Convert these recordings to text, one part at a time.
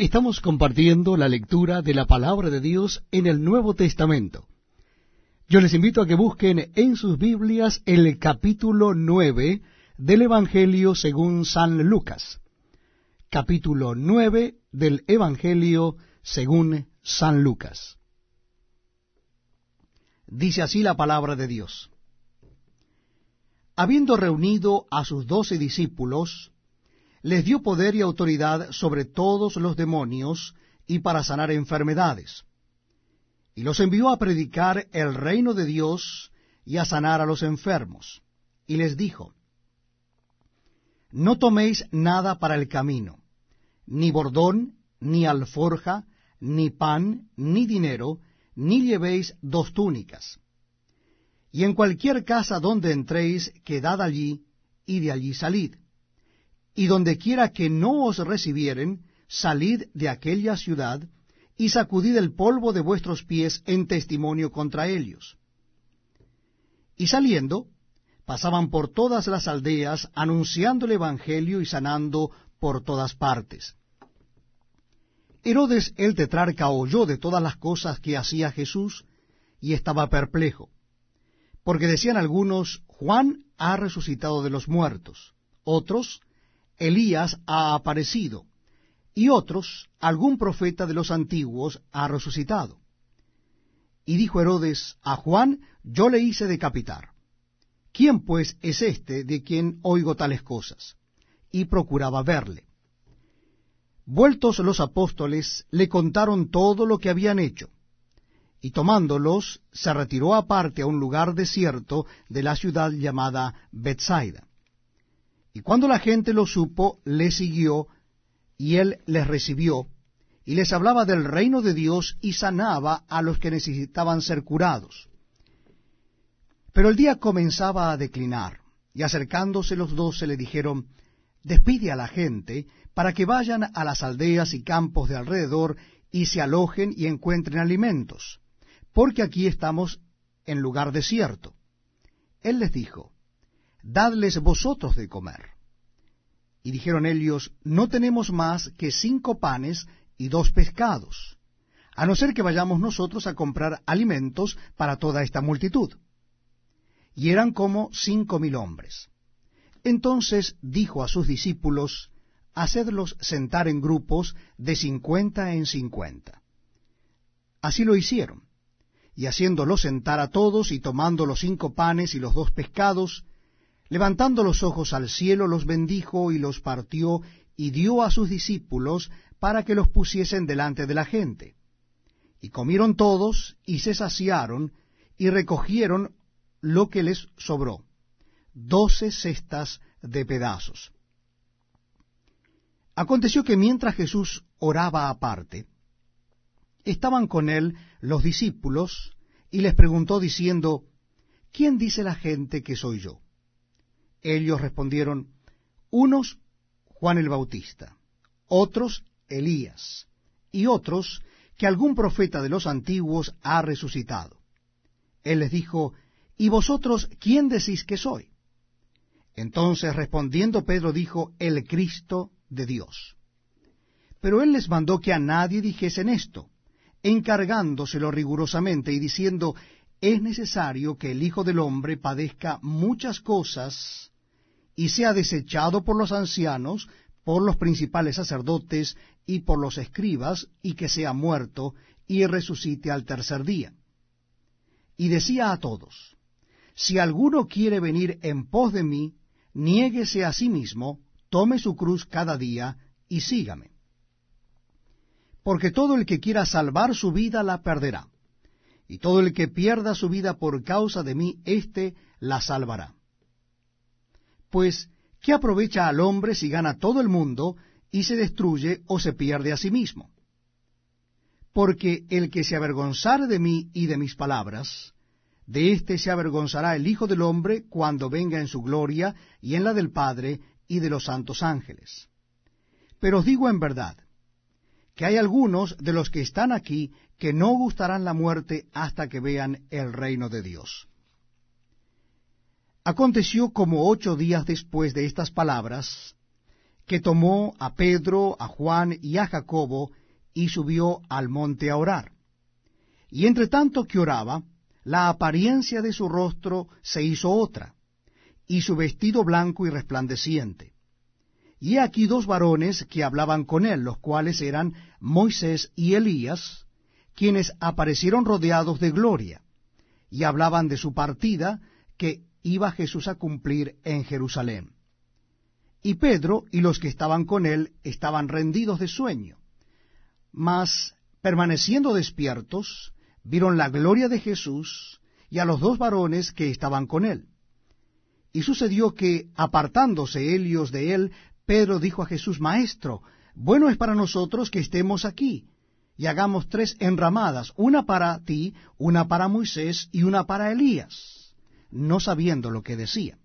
Estamos compartiendo la lectura de la palabra de Dios en el Nuevo Testamento. Yo les invito a que busquen en sus Biblias el capítulo 9 del Evangelio según San Lucas. Capítulo 9 del Evangelio según San Lucas. Dice así la palabra de Dios. Habiendo reunido a sus doce discípulos, les dio poder y autoridad sobre todos los demonios y para sanar enfermedades. Y los envió a predicar el reino de Dios y a sanar a los enfermos. Y les dijo, No toméis nada para el camino, ni bordón, ni alforja, ni pan, ni dinero, ni llevéis dos túnicas. Y en cualquier casa donde entréis, quedad allí, y de allí salid y donde quiera que no os recibieren, salid de aquella ciudad, y sacudid el polvo de vuestros pies en testimonio contra ellos. Y saliendo, pasaban por todas las aldeas, anunciando el Evangelio y sanando por todas partes. Herodes el tetrarca oyó de todas las cosas que hacía Jesús, y estaba perplejo, porque decían algunos, Juan ha resucitado de los muertos, otros, Elías ha aparecido, y otros, algún profeta de los antiguos ha resucitado. Y dijo Herodes a Juan, yo le hice decapitar. ¿Quién pues es este de quien oigo tales cosas? Y procuraba verle. Vueltos los apóstoles, le contaron todo lo que habían hecho, y tomándolos, se retiró aparte a un lugar desierto de la ciudad llamada Bethsaida. Y cuando la gente lo supo, le siguió, y él les recibió, y les hablaba del reino de Dios y sanaba a los que necesitaban ser curados. Pero el día comenzaba a declinar, y acercándose los doce le dijeron, Despide a la gente para que vayan a las aldeas y campos de alrededor y se alojen y encuentren alimentos, porque aquí estamos en lugar desierto. Él les dijo, dadles vosotros de comer. Y dijeron ellos, no tenemos más que cinco panes y dos pescados, a no ser que vayamos nosotros a comprar alimentos para toda esta multitud. Y eran como cinco mil hombres. Entonces dijo a sus discípulos, hacedlos sentar en grupos de cincuenta en cincuenta. Así lo hicieron, y haciéndolos sentar a todos y tomando los cinco panes y los dos pescados, Levantando los ojos al cielo, los bendijo y los partió y dio a sus discípulos para que los pusiesen delante de la gente. Y comieron todos y se saciaron y recogieron lo que les sobró, doce cestas de pedazos. Aconteció que mientras Jesús oraba aparte, estaban con él los discípulos y les preguntó diciendo, ¿quién dice la gente que soy yo? Ellos respondieron, unos Juan el Bautista, otros Elías, y otros que algún profeta de los antiguos ha resucitado. Él les dijo, ¿y vosotros quién decís que soy? Entonces respondiendo Pedro dijo, el Cristo de Dios. Pero él les mandó que a nadie dijesen esto, encargándoselo rigurosamente y diciendo, es necesario que el Hijo del Hombre padezca muchas cosas y sea desechado por los ancianos, por los principales sacerdotes y por los escribas, y que sea muerto y resucite al tercer día. Y decía a todos, si alguno quiere venir en pos de mí, niéguese a sí mismo, tome su cruz cada día y sígame. Porque todo el que quiera salvar su vida la perderá y todo el que pierda su vida por causa de mí, éste la salvará. Pues, ¿qué aprovecha al hombre si gana todo el mundo y se destruye o se pierde a sí mismo? Porque el que se avergonzare de mí y de mis palabras, de éste se avergonzará el Hijo del Hombre cuando venga en su gloria y en la del Padre y de los santos ángeles. Pero os digo en verdad, que hay algunos de los que están aquí que no gustarán la muerte hasta que vean el reino de Dios. Aconteció como ocho días después de estas palabras, que tomó a Pedro, a Juan y a Jacobo, y subió al monte a orar. Y entre tanto que oraba, la apariencia de su rostro se hizo otra, y su vestido blanco y resplandeciente. Y aquí dos varones que hablaban con él, los cuales eran Moisés y Elías, quienes aparecieron rodeados de gloria, y hablaban de su partida que iba Jesús a cumplir en Jerusalén. Y Pedro y los que estaban con él estaban rendidos de sueño, mas permaneciendo despiertos, vieron la gloria de Jesús y a los dos varones que estaban con él. Y sucedió que, apartándose ellos de él, Pedro dijo a Jesús, Maestro, bueno es para nosotros que estemos aquí, y hagamos tres enramadas, una para ti, una para Moisés y una para Elías, no sabiendo lo que decía.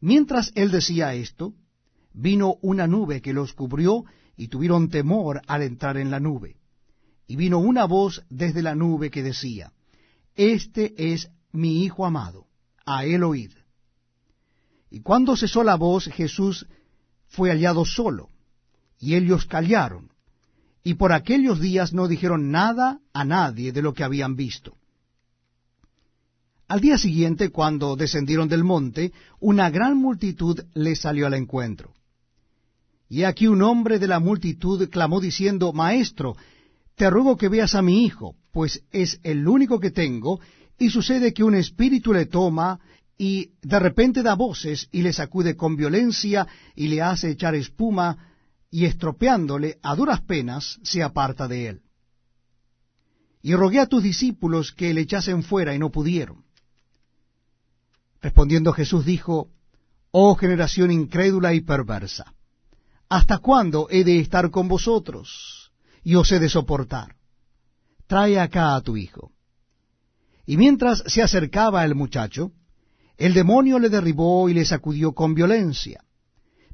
Mientras él decía esto, vino una nube que los cubrió, y tuvieron temor al entrar en la nube. Y vino una voz desde la nube que decía, Este es mi Hijo amado, a él oíd. Y cuando cesó la voz, Jesús fue hallado solo, y ellos callaron, y por aquellos días no dijeron nada a nadie de lo que habían visto. Al día siguiente, cuando descendieron del monte, una gran multitud les salió al encuentro. Y aquí un hombre de la multitud clamó diciendo, Maestro, te ruego que veas a mi hijo, pues es el único que tengo, y sucede que un espíritu le toma, y de repente da voces, y le sacude con violencia, y le hace echar espuma, y estropeándole a duras penas, se aparta de él. Y rogué a tus discípulos que le echasen fuera, y no pudieron. Respondiendo Jesús dijo, Oh generación incrédula y perversa, ¿hasta cuándo he de estar con vosotros? Y os he de soportar. Trae acá a tu hijo. Y mientras se acercaba el muchacho, el demonio le derribó y le sacudió con violencia.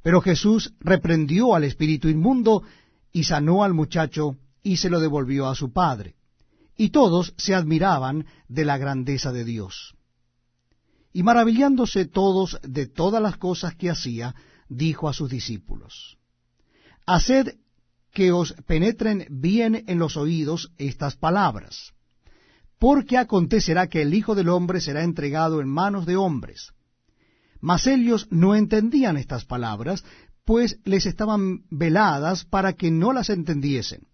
Pero Jesús reprendió al espíritu inmundo y sanó al muchacho y se lo devolvió a su padre. Y todos se admiraban de la grandeza de Dios. Y maravillándose todos de todas las cosas que hacía, dijo a sus discípulos, Haced que os penetren bien en los oídos estas palabras, porque acontecerá que el Hijo del Hombre será entregado en manos de hombres. Mas ellos no entendían estas palabras, pues les estaban veladas para que no las entendiesen,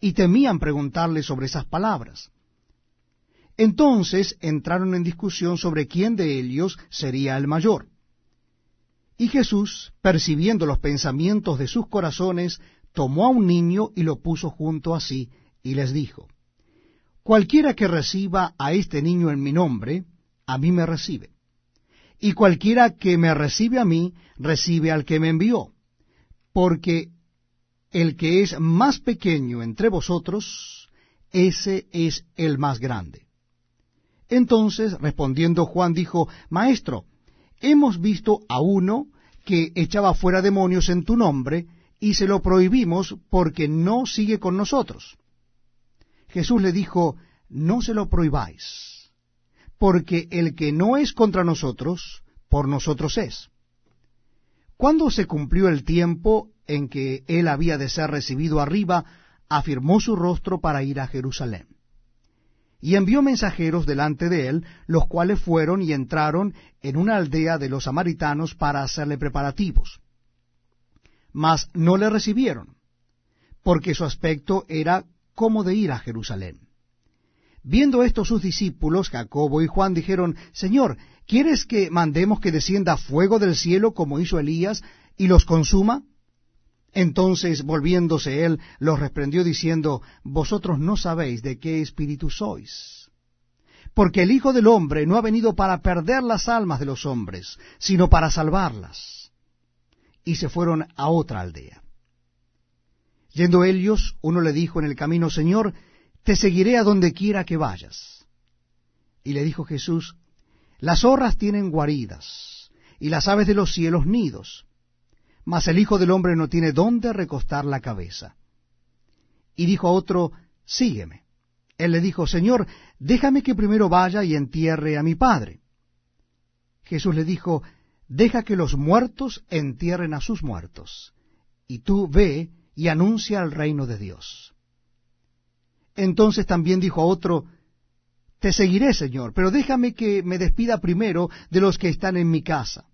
y temían preguntarle sobre esas palabras. Entonces entraron en discusión sobre quién de ellos sería el mayor. Y Jesús, percibiendo los pensamientos de sus corazones, tomó a un niño y lo puso junto a sí, y les dijo, Cualquiera que reciba a este niño en mi nombre, a mí me recibe. Y cualquiera que me recibe a mí, recibe al que me envió. Porque el que es más pequeño entre vosotros, ese es el más grande. Entonces, respondiendo Juan, dijo, Maestro, hemos visto a uno que echaba fuera demonios en tu nombre, y se lo prohibimos porque no sigue con nosotros. Jesús le dijo, No se lo prohibáis, porque el que no es contra nosotros, por nosotros es. Cuando se cumplió el tiempo en que él había de ser recibido arriba, afirmó su rostro para ir a Jerusalén y envió mensajeros delante de él, los cuales fueron y entraron en una aldea de los samaritanos para hacerle preparativos. Mas no le recibieron, porque su aspecto era como de ir a Jerusalén. Viendo esto sus discípulos, Jacobo y Juan, dijeron, Señor, ¿quieres que mandemos que descienda fuego del cielo como hizo Elías y los consuma? Entonces, volviéndose él, los reprendió diciendo, Vosotros no sabéis de qué espíritu sois. Porque el Hijo del Hombre no ha venido para perder las almas de los hombres, sino para salvarlas. Y se fueron a otra aldea. Yendo ellos, uno le dijo en el camino, Señor, te seguiré a donde quiera que vayas. Y le dijo Jesús, Las zorras tienen guaridas, y las aves de los cielos nidos mas el Hijo del Hombre no tiene dónde recostar la cabeza. Y dijo a otro, Sígueme. Él le dijo, Señor, déjame que primero vaya y entierre a mi padre. Jesús le dijo, deja que los muertos entierren a sus muertos, y tú ve y anuncia el reino de Dios. Entonces también dijo a otro, Te seguiré, Señor, pero déjame que me despida primero de los que están en mi casa.